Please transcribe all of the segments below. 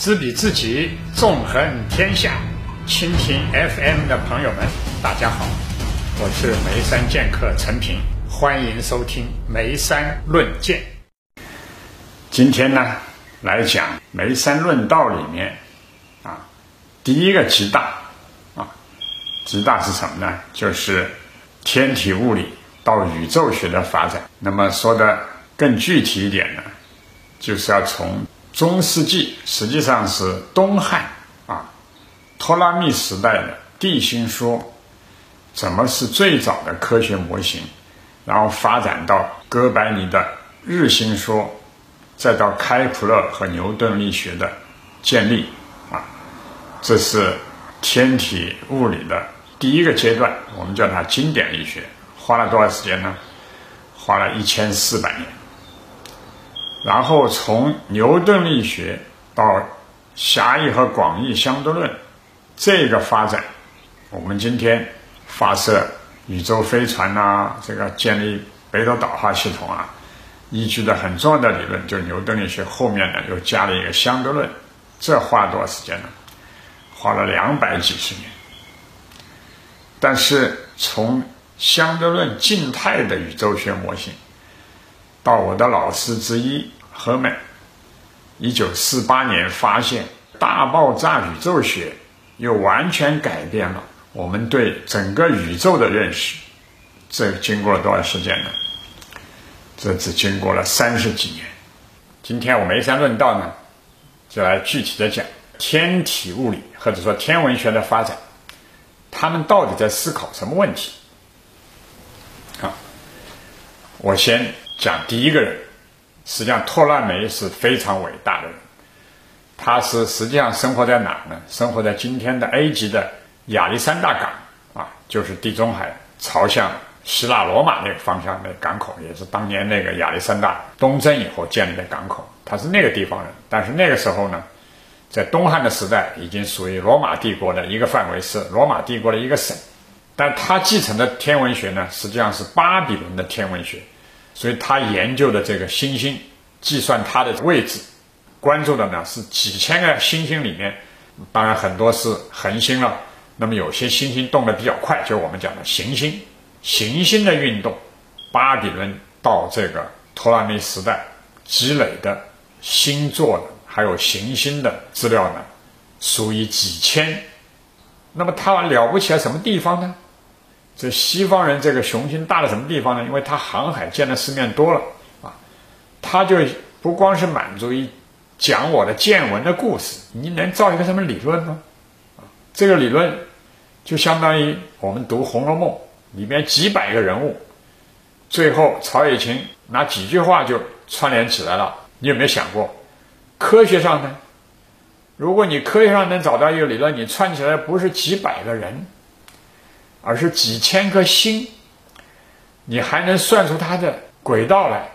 知彼知己，纵横天下。蜻蜓 FM 的朋友们，大家好，我是眉山剑客陈平，欢迎收听《眉山论剑》。今天呢，来讲《眉山论道》里面啊，第一个极大啊，极大是什么呢？就是天体物理到宇宙学的发展。那么说的更具体一点呢，就是要从中世纪，实际上是东汉啊，托拉密时代的地心说，怎么是最早的科学模型，然后发展到哥白尼的日心说，再到开普勒和牛顿力学的建立啊，这是天体物理的第一个阶段，我们叫它经典力学，花了多少时间呢？花了一千四百年。然后从牛顿力学到狭义和广义相对论，这个发展，我们今天发射宇宙飞船呐，这个建立北斗导航系统啊，依据的很重要的理论，就牛顿力学后面呢又加了一个相对论，这花了多少时间呢？花了两百几十年。但是从相对论静态的宇宙学模型。到我的老师之一赫曼，一九四八年发现大爆炸宇宙学，又完全改变了我们对整个宇宙的认识。这经过了多少时间呢？这只经过了三十几年。今天我眉山论道呢，就来具体的讲天体物理或者说天文学的发展，他们到底在思考什么问题？啊，我先。讲第一个人，实际上托勒梅是非常伟大的人。他是实际上生活在哪呢？生活在今天的埃及的亚历山大港啊，就是地中海朝向希腊罗马那个方向的港口，也是当年那个亚历山大东征以后建立的港口。他是那个地方人，但是那个时候呢，在东汉的时代已经属于罗马帝国的一个范围，是罗马帝国的一个省。但他继承的天文学呢，实际上是巴比伦的天文学。所以他研究的这个星星，计算它的位置，关注的呢是几千个星星里面，当然很多是恒星了。那么有些星星动得比较快，就我们讲的行星。行星的运动，巴比伦到这个托拉密时代积累的星座的还有行星的资料呢，属于几千。那么它了不起在什么地方呢？这西方人这个雄心大到什么地方呢？因为他航海见的世面多了啊，他就不光是满足于讲我的见闻的故事，你能造一个什么理论吗？啊，这个理论就相当于我们读《红楼梦》里面几百个人物，最后曹雪芹拿几句话就串联起来了。你有没有想过，科学上呢？如果你科学上能找到一个理论，你串起来不是几百个人？而是几千颗星，你还能算出它的轨道来？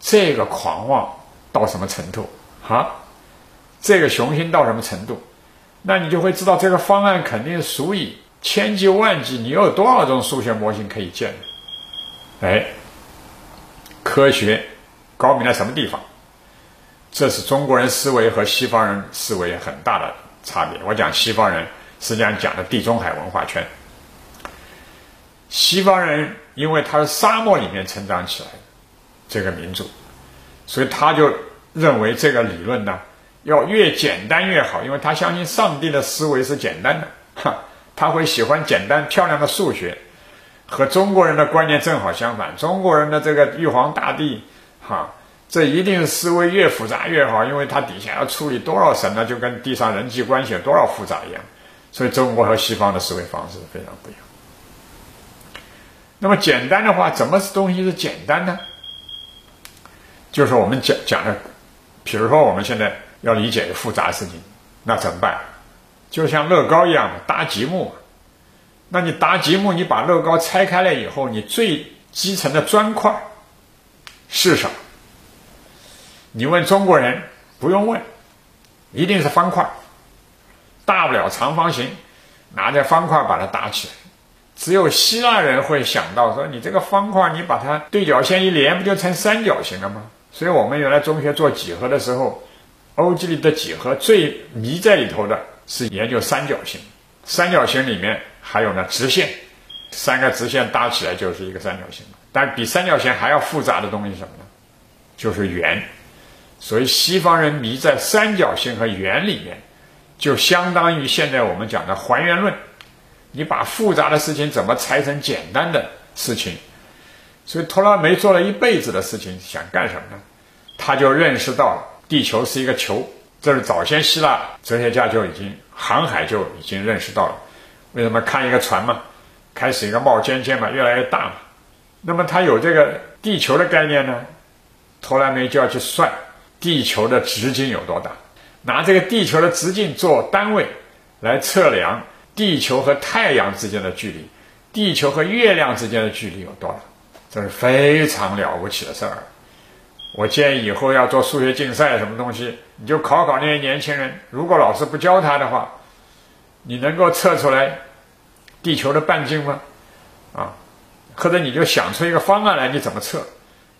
这个狂妄到什么程度啊？这个雄心到什么程度？那你就会知道这个方案肯定属于千计万计，你有多少种数学模型可以建？哎，科学高明在什么地方？这是中国人思维和西方人思维很大的差别。我讲西方人，实际上讲的地中海文化圈。西方人因为他是沙漠里面成长起来的这个民族，所以他就认为这个理论呢要越简单越好，因为他相信上帝的思维是简单的，哈，他会喜欢简单漂亮的数学，和中国人的观念正好相反。中国人的这个玉皇大帝，哈，这一定是思维越复杂越好，因为他底下要处理多少神呢，就跟地上人际关系有多少复杂一样。所以中国和西方的思维方式非常不一样。那么简单的话，怎么东西是简单呢？就是我们讲讲的，比如说我们现在要理解复杂事情，那怎么办？就像乐高一样的搭积木。那你搭积木，你把乐高拆开了以后，你最基层的砖块是什么？你问中国人不用问，一定是方块，大不了长方形，拿着方块把它搭起来。只有希腊人会想到说：“你这个方块，你把它对角线一连，不就成三角形了吗？”所以，我们原来中学做几何的时候，欧几里得几何最迷在里头的是研究三角形，三角形里面还有呢直线，三个直线搭起来就是一个三角形。但比三角形还要复杂的东西是什么呢？就是圆。所以西方人迷在三角形和圆里面，就相当于现在我们讲的还原论。你把复杂的事情怎么拆成简单的事情？所以托拉梅做了一辈子的事情，想干什么呢？他就认识到。地球是一个球，这是早先希腊哲学家就已经航海就已经认识到了。为什么看一个船嘛，开始一个冒尖尖嘛，越来越大嘛。那么他有这个地球的概念呢，托拉梅就要去算地球的直径有多大，拿这个地球的直径做单位来测量地球和太阳之间的距离，地球和月亮之间的距离有多大，这是非常了不起的事儿。我建议以后要做数学竞赛，什么东西你就考考那些年轻人。如果老师不教他的话，你能够测出来地球的半径吗？啊，或者你就想出一个方案来，你怎么测？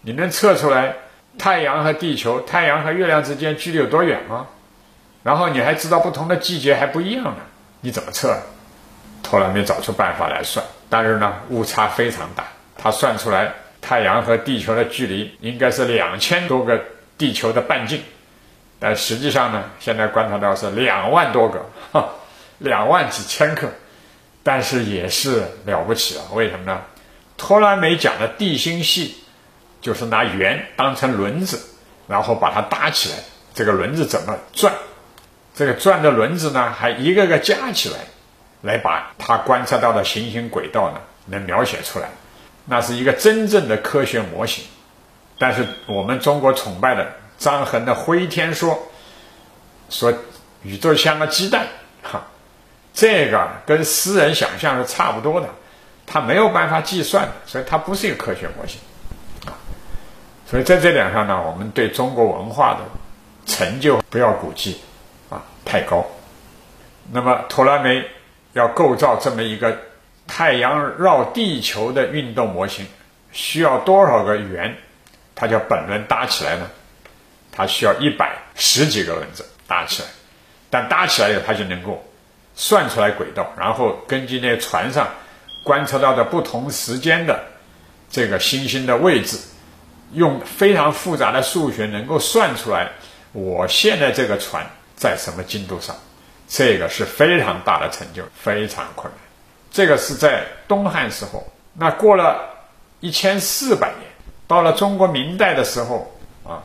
你能测出来太阳和地球、太阳和月亮之间距离有多远吗？然后你还知道不同的季节还不一样呢，你怎么测？后来没找出办法来算，但是呢，误差非常大，他算出来。太阳和地球的距离应该是两千多个地球的半径，但实际上呢，现在观察到是两万多个，哈，两万几千克，但是也是了不起了。为什么呢？托拉没讲的地心系，就是拿圆当成轮子，然后把它搭起来，这个轮子怎么转？这个转的轮子呢，还一个个加起来，来把他观测到的行星轨道呢，能描写出来。那是一个真正的科学模型，但是我们中国崇拜的张衡的灰天说，说宇宙像个鸡蛋，哈，这个跟诗人想象是差不多的，他没有办法计算的，所以它不是一个科学模型，啊，所以在这点上呢，我们对中国文化的成就不要估计，太高。那么托拉梅要构造这么一个。太阳绕地球的运动模型需要多少个圆？它叫本轮搭起来呢？它需要一百十几个轮子搭起来，但搭起来以后，它就能够算出来轨道，然后根据那船上观测到的不同时间的这个星星的位置，用非常复杂的数学能够算出来我现在这个船在什么精度上。这个是非常大的成就，非常困难。这个是在东汉时候，那过了一千四百年，到了中国明代的时候啊，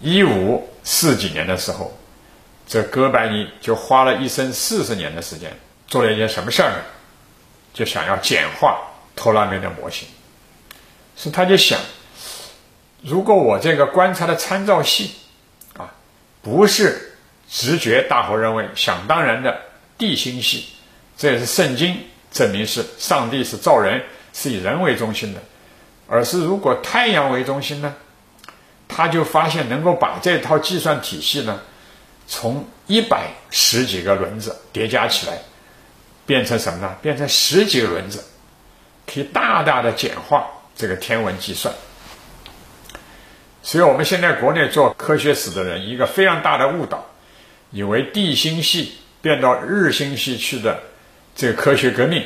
一五四几年的时候，这哥白尼就花了一生四十年的时间，做了一件什么事儿呢？就想要简化托拉梅的模型，是他就想，如果我这个观察的参照系啊，不是直觉大伙认为想当然的地心系。这也是圣经证明是上帝是造人是以人为中心的，而是如果太阳为中心呢，他就发现能够把这套计算体系呢，从一百十几个轮子叠加起来，变成什么呢？变成十几个轮子，可以大大的简化这个天文计算。所以我们现在国内做科学史的人一个非常大的误导，以为地心系变到日心系去的。这个科学革命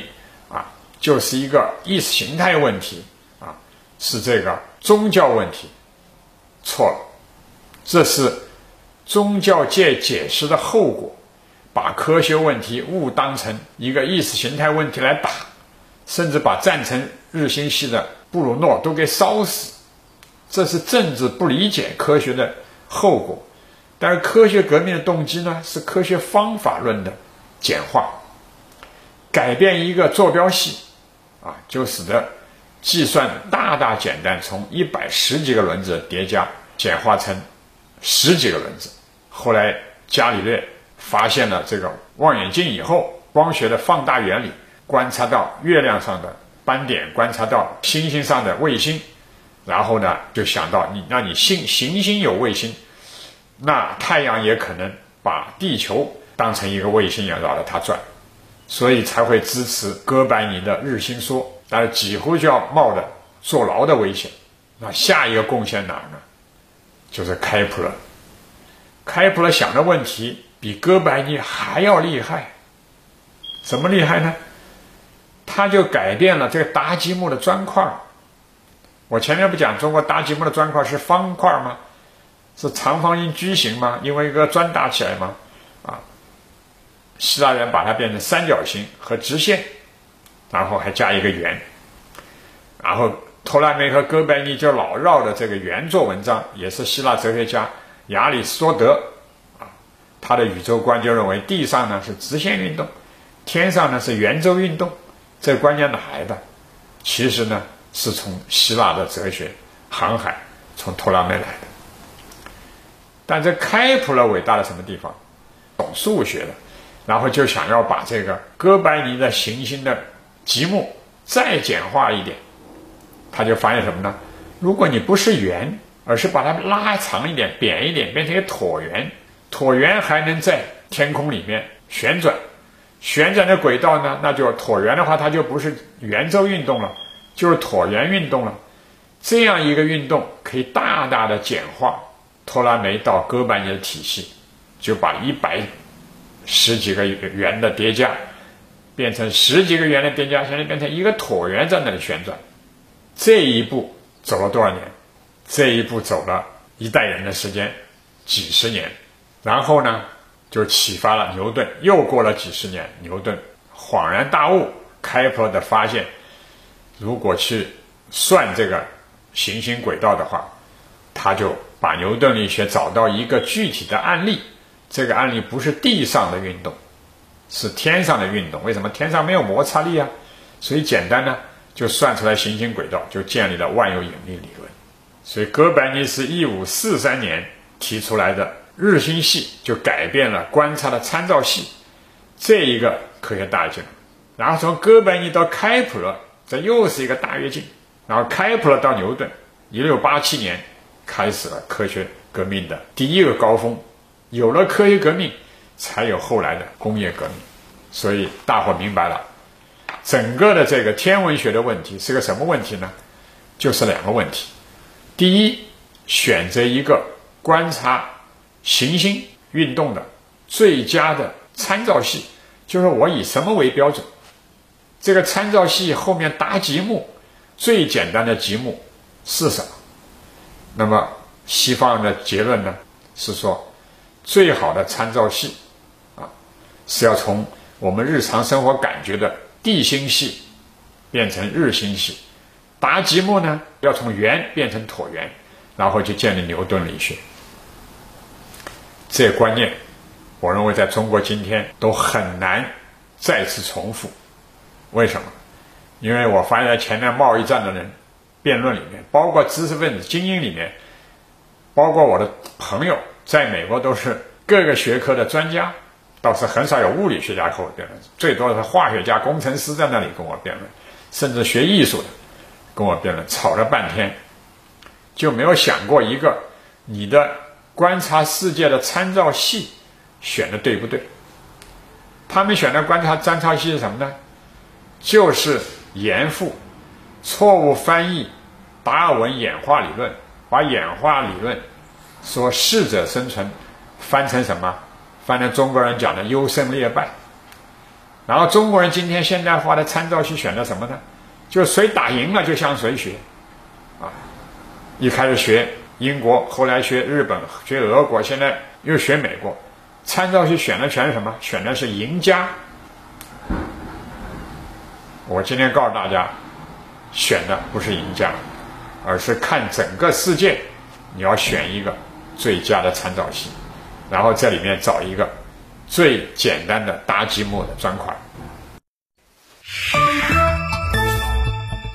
啊，就是一个意识形态问题啊，是这个宗教问题，错了，这是宗教界解释的后果，把科学问题误当成一个意识形态问题来打，甚至把赞成日心系的布鲁诺都给烧死，这是政治不理解科学的后果。但是科学革命的动机呢，是科学方法论的简化。改变一个坐标系，啊，就使得计算大大简单，从一百十几个轮子叠加简化成十几个轮子。后来伽利略发现了这个望远镜以后，光学的放大原理，观察到月亮上的斑点，观察到星星上的卫星，然后呢，就想到你，那你星行星有卫星，那太阳也可能把地球当成一个卫星，要绕着它转。所以才会支持哥白尼的日心说，但是几乎就要冒着坐牢的危险。那下一个贡献哪儿呢？就是开普勒。开普勒想的问题比哥白尼还要厉害。怎么厉害呢？他就改变了这个搭积木的砖块。我前面不讲中国搭积木的砖块是方块吗？是长方形矩形吗？因为一个砖搭起来吗？啊，希腊人把它变成三角形和直线，然后还加一个圆。然后托拉梅和哥白尼就老绕着这个圆做文章，也是希腊哲学家亚里士多德啊，他的宇宙观就认为地上呢是直线运动，天上呢是圆周运动。这关键哪来的？其实呢。是从希腊的哲学、航海，从托拉梅来的。但这开普勒伟大的什么地方？懂数学的，然后就想要把这个哥白尼的行星的积木再简化一点。他就发现什么呢？如果你不是圆，而是把它拉长一点、扁一点，变成一个椭圆，椭圆还能在天空里面旋转，旋转的轨道呢，那就椭圆的话，它就不是圆周运动了。就是椭圆运动了，这样一个运动可以大大的简化托拉梅到哥白尼的体系，就把一百十几个圆的叠加变成十几个圆的叠加，现在变成一个椭圆在那里旋转。这一步走了多少年？这一步走了一代人的时间，几十年。然后呢，就启发了牛顿。又过了几十年，牛顿恍然大悟，开普勒的发现。如果去算这个行星轨道的话，他就把牛顿力学找到一个具体的案例。这个案例不是地上的运动，是天上的运动。为什么天上没有摩擦力啊？所以简单呢，就算出来行星轨道，就建立了万有引力理论。所以哥白尼是一五四三年提出来的日心系，就改变了观察的参照系。这一个科学大进，然后从哥白尼到开普勒。这又是一个大跃进，然后开普勒到牛顿，一六八七年开始了科学革命的第一个高峰，有了科学革命，才有后来的工业革命，所以大伙明白了，整个的这个天文学的问题是个什么问题呢？就是两个问题，第一，选择一个观察行星运动的最佳的参照系，就是我以什么为标准？这个参照系后面搭积木，最简单的积木是什么？那么西方人的结论呢？是说最好的参照系啊，是要从我们日常生活感觉的地心系变成日心系，搭积木呢要从圆变成椭圆，然后就建立牛顿力学。这观念，我认为在中国今天都很难再次重复。为什么？因为我发现，前面贸易战的人辩论里面，包括知识分子精英里面，包括我的朋友，在美国都是各个学科的专家，倒是很少有物理学家和我辩论，最多的是化学家、工程师在那里跟我辩论，甚至学艺术的跟我辩论，吵了半天，就没有想过一个你的观察世界的参照系选的对不对？他们选的观察参照系是什么呢？就是严复错误翻译达尔文演化理论，把演化理论说适者生存翻成什么？翻成中国人讲的优胜劣败。然后中国人今天现代化的参照系选的什么呢？就是谁打赢了就向谁学，啊，一开始学英国，后来学日本，学俄国，现在又学美国，参照系选的全是什么？选的是赢家。我今天告诉大家，选的不是赢家，而是看整个世界，你要选一个最佳的参照系，然后在里面找一个最简单的搭积木的砖块。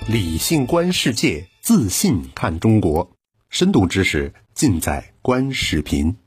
理性观世界，自信看中国，深度知识尽在观视频。